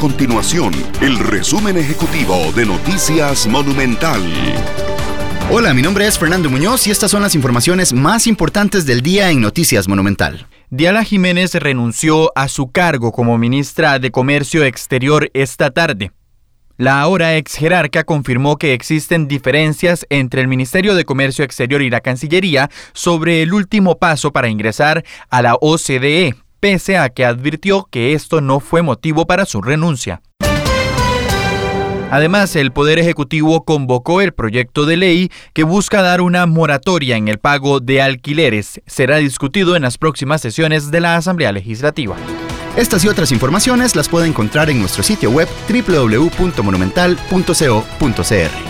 continuación el resumen ejecutivo de Noticias Monumental. Hola, mi nombre es Fernando Muñoz y estas son las informaciones más importantes del día en Noticias Monumental. Diala Jiménez renunció a su cargo como ministra de Comercio Exterior esta tarde. La ahora ex jerarca confirmó que existen diferencias entre el Ministerio de Comercio Exterior y la Cancillería sobre el último paso para ingresar a la OCDE, pese a que advirtió que esto no fue motivo para su renuncia. Además, el Poder Ejecutivo convocó el proyecto de ley que busca dar una moratoria en el pago de alquileres. Será discutido en las próximas sesiones de la Asamblea Legislativa. Estas y otras informaciones las puede encontrar en nuestro sitio web www.monumental.co.cr.